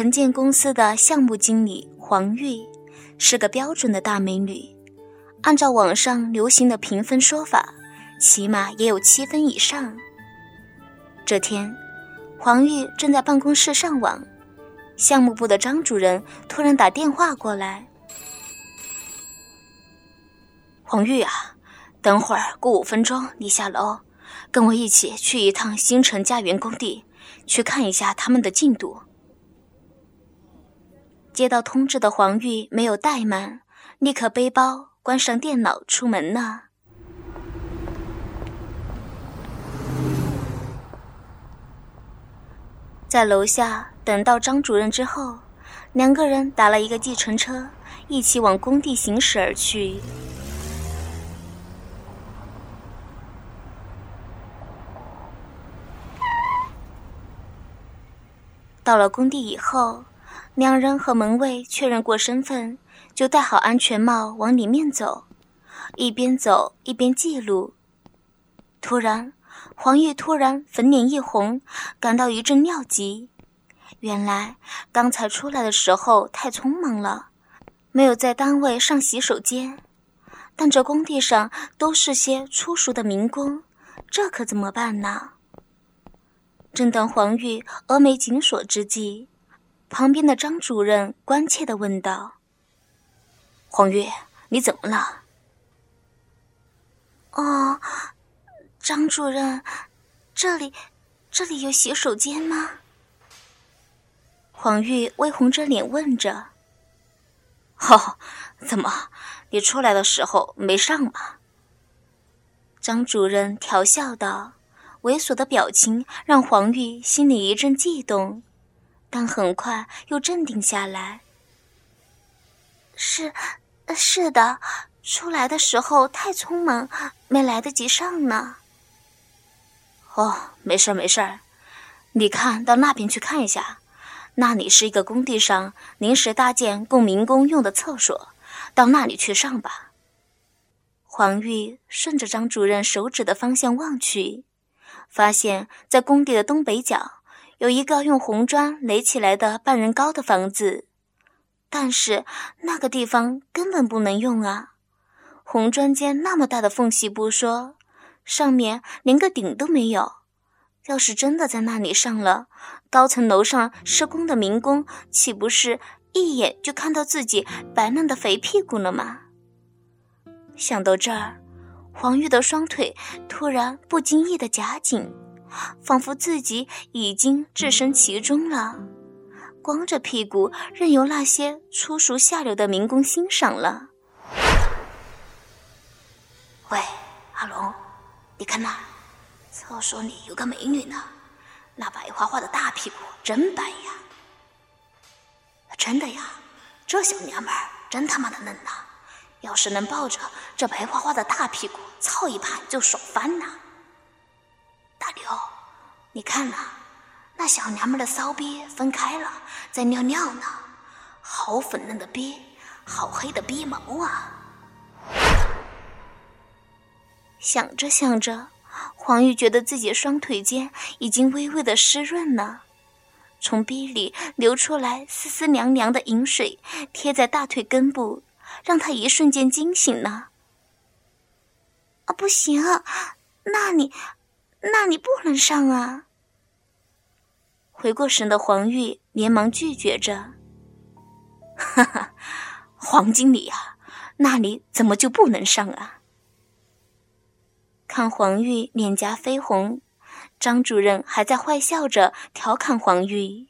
城建公司的项目经理黄玉，是个标准的大美女，按照网上流行的评分说法，起码也有七分以上。这天，黄玉正在办公室上网，项目部的张主任突然打电话过来：“黄玉啊，等会儿过五分钟你下楼，跟我一起去一趟新城家园工地，去看一下他们的进度。”接到通知的黄玉没有怠慢，立刻背包、关上电脑出门了。在楼下等到张主任之后，两个人打了一个计程车，一起往工地行驶而去。到了工地以后。两人和门卫确认过身份，就戴好安全帽往里面走，一边走一边记录。突然，黄玉突然粉脸一红，感到一阵尿急。原来刚才出来的时候太匆忙了，没有在单位上洗手间。但这工地上都是些粗俗的民工，这可怎么办呢？正当黄玉峨眉紧锁之际。旁边的张主任关切的问道：“黄玉，你怎么了？”“哦，张主任，这里，这里有洗手间吗？”黄玉微红着脸问着。“哦，怎么，你出来的时候没上吗？”张主任调笑道，猥琐的表情让黄玉心里一阵悸动。但很快又镇定下来。是，是的，出来的时候太匆忙，没来得及上呢。哦，没事儿没事儿，你看到那边去看一下，那里是一个工地上临时搭建供民工用的厕所，到那里去上吧。黄玉顺着张主任手指的方向望去，发现在工地的东北角。有一个用红砖垒起来的半人高的房子，但是那个地方根本不能用啊！红砖间那么大的缝隙不说，上面连个顶都没有。要是真的在那里上了，高层楼上施工的民工岂不是一眼就看到自己白嫩的肥屁股了吗？想到这儿，黄玉的双腿突然不经意的夹紧。仿佛自己已经置身其中了，光着屁股任由那些粗俗下流的民工欣赏了。喂，阿龙，你看那厕所里有个美女呢，那白花花的大屁股真白呀！真的呀，这小娘们儿真他妈的嫩呐！要是能抱着这白花花的大屁股操一盘，就爽翻了。大刘，你看呐，那小娘们的骚逼分开了，在尿尿呢，好粉嫩的逼，好黑的逼毛啊！想着想着，黄玉觉得自己双腿间已经微微的湿润了，从逼里流出来丝丝凉凉的饮水，贴在大腿根部，让他一瞬间惊醒了。啊，不行，那你。那你不能上啊！回过神的黄玉连忙拒绝着：“哈哈，黄经理啊，那里怎么就不能上啊？”看黄玉脸颊绯红，张主任还在坏笑着调侃黄玉，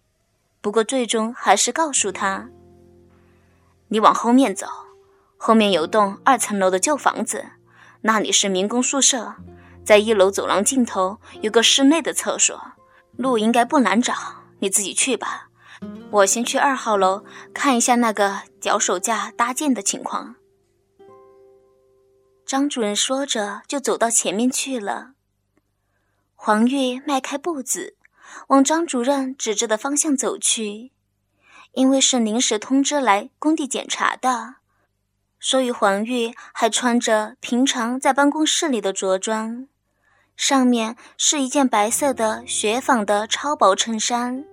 不过最终还是告诉他：“你往后面走，后面有栋二层楼的旧房子，那里是民工宿舍。”在一楼走廊尽头有个室内的厕所，路应该不难找，你自己去吧。我先去二号楼看一下那个脚手架搭建的情况。张主任说着就走到前面去了。黄玉迈开步子，往张主任指着的方向走去。因为是临时通知来工地检查的，所以黄玉还穿着平常在办公室里的着装。上面是一件白色的雪纺的超薄衬衫，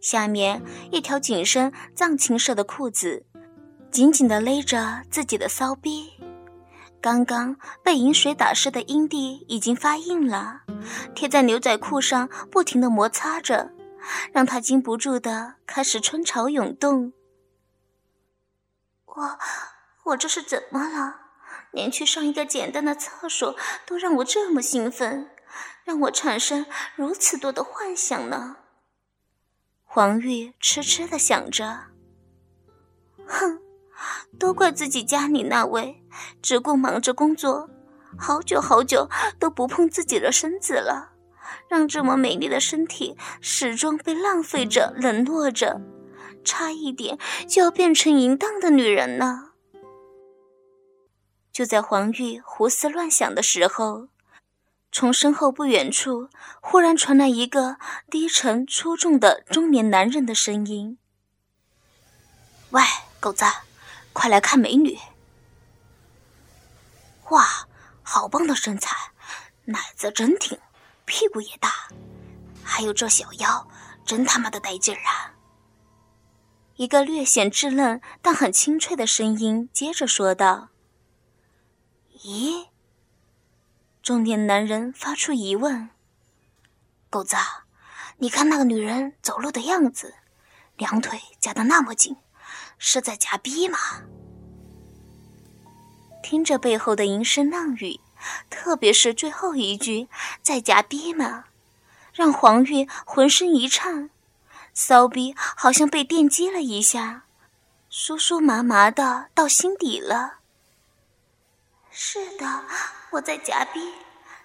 下面一条紧身藏青色的裤子，紧紧地勒着自己的骚逼。刚刚被饮水打湿的阴蒂已经发硬了，贴在牛仔裤上，不停地摩擦着，让他禁不住的开始春潮涌动。我，我这是怎么了？连去上一个简单的厕所都让我这么兴奋，让我产生如此多的幻想呢？黄玉痴痴的想着，哼，都怪自己家里那位只顾忙着工作，好久好久都不碰自己的身子了，让这么美丽的身体始终被浪费着、冷落着，差一点就要变成淫荡的女人呢。就在黄玉胡思乱想的时候。从身后不远处，忽然传来一个低沉粗重的中年男人的声音：“喂，狗子，快来看美女！哇，好棒的身材，奶子真挺，屁股也大，还有这小腰，真他妈的带劲儿啊！”一个略显稚嫩但很清脆的声音接着说道：“咦？”中年男人发出疑问：“狗子，你看那个女人走路的样子，两腿夹得那么紧，是在夹逼吗？”听着背后的吟声浪语，特别是最后一句“在夹逼吗”，让黄玉浑身一颤，骚逼好像被电击了一下，酥酥麻麻的到心底了。是的。我在夹逼，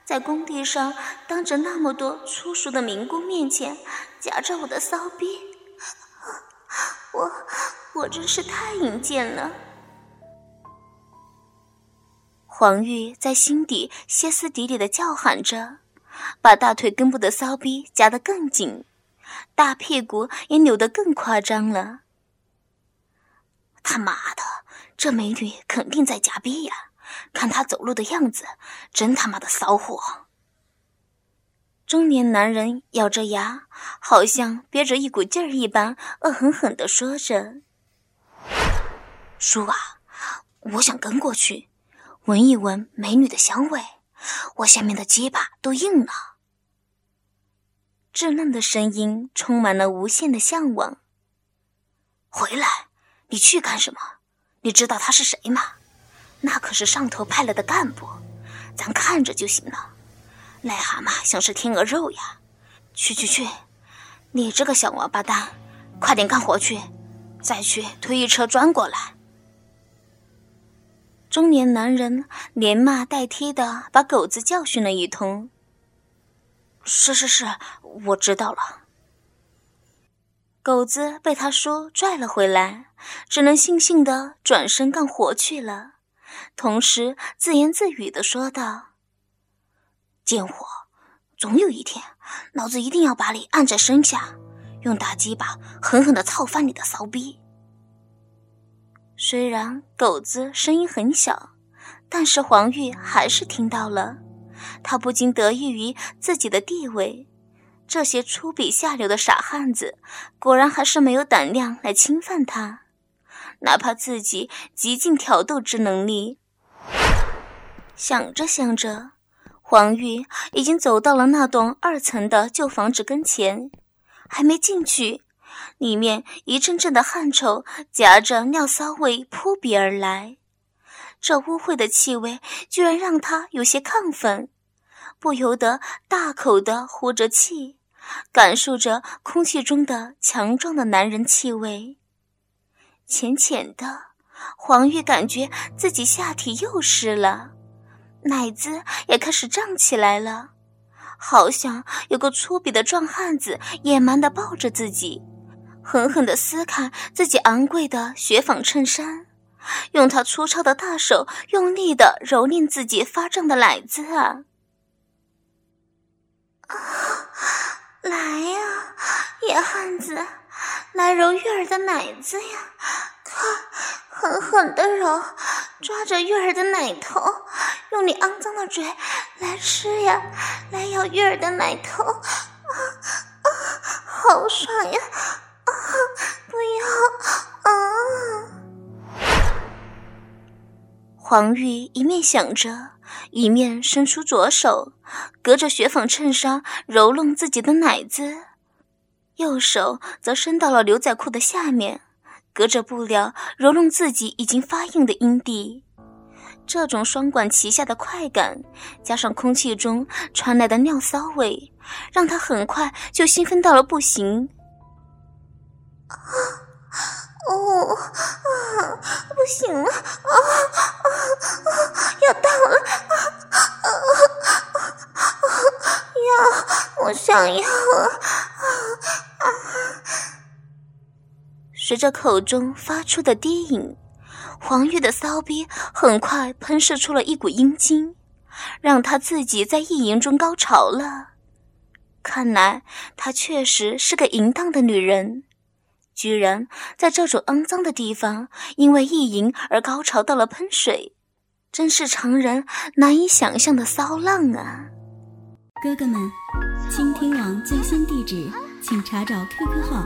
在工地上当着那么多粗俗的民工面前夹着我的骚逼，我我真是太淫贱了。黄玉在心底歇斯底里的叫喊着，把大腿根部的骚逼夹得更紧，大屁股也扭得更夸张了。他妈的，这美女肯定在夹逼呀！看他走路的样子，真他妈的骚货！中年男人咬着牙，好像憋着一股劲儿一般，恶狠狠地说着：“叔啊，我想跟过去，闻一闻美女的香味，我下面的鸡巴都硬了。”稚嫩的声音充满了无限的向往。回来，你去干什么？你知道他是谁吗？那可是上头派来的干部，咱看着就行了。癞蛤蟆想吃天鹅肉呀？去去去！你这个小王八蛋，快点干活去！再去推一车砖过来。中年男人连骂带踢的把狗子教训了一通。是是是，我知道了。狗子被他叔拽了回来，只能悻悻的转身干活去了。同时自言自语的说道：“贱货，总有一天，老子一定要把你按在身下，用大鸡巴狠狠的操翻你的骚逼。”虽然狗子声音很小，但是黄玉还是听到了。他不禁得意于自己的地位，这些粗鄙下流的傻汉子，果然还是没有胆量来侵犯他。哪怕自己极尽挑逗之能力，想着想着，黄玉已经走到了那栋二层的旧房子跟前，还没进去，里面一阵阵的汗臭夹着尿骚味扑鼻而来，这污秽的气味居然让他有些亢奋，不由得大口的呼着气，感受着空气中的强壮的男人气味。浅浅的，黄玉感觉自己下体又湿了，奶子也开始胀起来了，好像有个粗鄙的壮汉子野蛮的抱着自己，狠狠的撕开自己昂贵的雪纺衬衫，用他粗糙的大手用力的蹂躏自己发胀的奶子啊！啊，来呀，野汉子！来揉月儿的奶子呀！看，狠狠的揉，抓着月儿的奶头，用你肮脏的嘴来吃呀！来咬月儿的奶头！啊啊，好爽呀！啊，不要啊！黄玉一面想着，一面伸出左手，隔着雪纺衬衫揉弄自己的奶子。右手则伸到了牛仔裤的下面，隔着布料揉弄自己已经发硬的阴蒂。这种双管齐下的快感，加上空气中传来的尿骚味，让他很快就兴奋到了不行。啊，哦，啊，不行了，啊啊啊！要到了，啊啊啊啊！要，我想要啊！随着口中发出的低吟。黄玉的骚逼很快喷射出了一股阴茎，让他自己在意淫中高潮了。看来她确实是个淫荡的女人，居然在这种肮脏的地方因为意淫而高潮到了喷水，真是常人难以想象的骚浪啊！哥哥们，倾听网最新地址，请查找 QQ 号